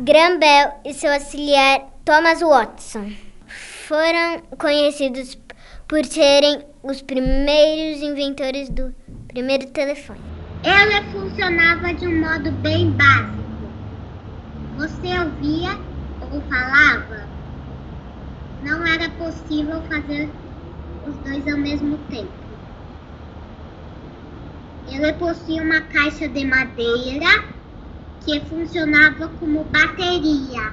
Graham Bell e seu auxiliar Thomas Watson foram conhecidos por serem os primeiros inventores do primeiro telefone. Ela funcionava de um modo bem básico. Você ouvia ou falava? Não era possível fazer os dois ao mesmo tempo. Ele possuía uma caixa de madeira que funcionava como bateria.